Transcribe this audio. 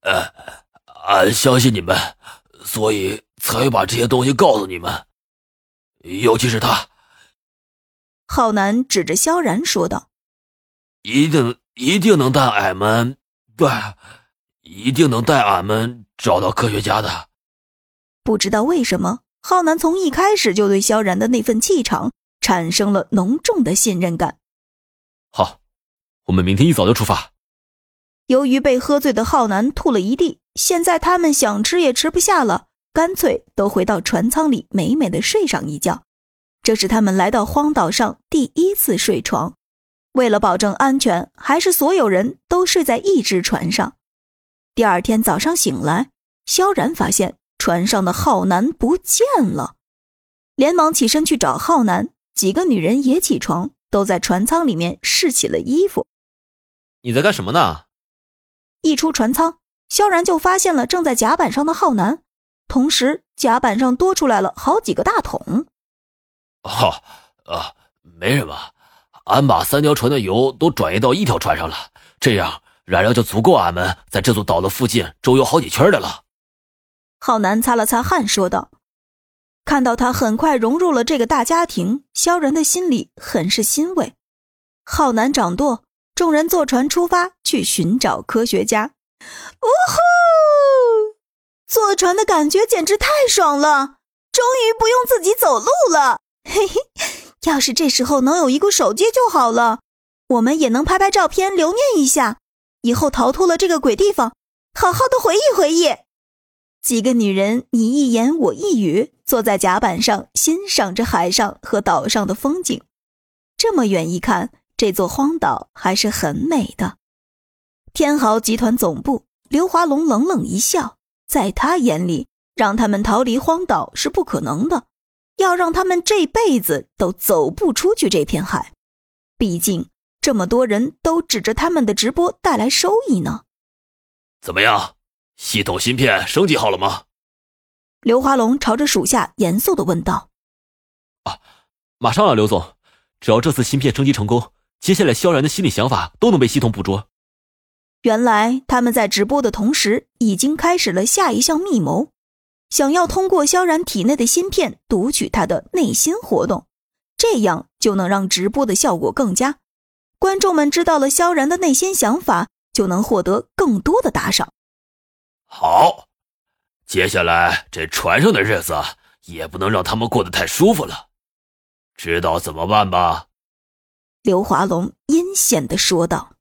呃，俺相信你们，所以才会把这些东西告诉你们，尤其是他。浩南指着萧然说道：“一定一定能带俺们，对，一定能带俺们找到科学家的。”不知道为什么，浩南从一开始就对萧然的那份气场产生了浓重的信任感。好，我们明天一早就出发。由于被喝醉的浩南吐了一地，现在他们想吃也吃不下了，干脆都回到船舱里美美的睡上一觉。这是他们来到荒岛上第一次睡床。为了保证安全，还是所有人都睡在一只船上。第二天早上醒来，萧然发现船上的浩南不见了，连忙起身去找浩南。几个女人也起床，都在船舱里面试起了衣服。你在干什么呢？一出船舱，萧然就发现了正在甲板上的浩南，同时甲板上多出来了好几个大桶。哦，啊，没什么，俺把三条船的油都转移到一条船上了，这样燃料就足够俺们在这座岛的附近周游好几圈的了。浩南擦了擦汗，说道：“看到他很快融入了这个大家庭，萧然的心里很是欣慰。”浩南掌舵。众人坐船出发去寻找科学家。呜呼！坐船的感觉简直太爽了，终于不用自己走路了。嘿嘿，要是这时候能有一个手机就好了，我们也能拍拍照片留念一下，以后逃脱了这个鬼地方，好好的回忆回忆。几个女人你一言我一语，坐在甲板上欣赏着海上和岛上的风景。这么远一看。这座荒岛还是很美的。天豪集团总部，刘华龙冷冷一笑，在他眼里，让他们逃离荒岛是不可能的，要让他们这辈子都走不出去这片海。毕竟这么多人都指着他们的直播带来收益呢。怎么样，系统芯片升级好了吗？刘华龙朝着属下严肃的问道。啊，马上了，刘总，只要这次芯片升级成功。接下来，萧然的心理想法都能被系统捕捉。原来他们在直播的同时，已经开始了下一项密谋，想要通过萧然体内的芯片读取他的内心活动，这样就能让直播的效果更佳。观众们知道了萧然的内心想法，就能获得更多的打赏。好，接下来这船上的日子也不能让他们过得太舒服了，知道怎么办吧？刘华龙阴险地说道。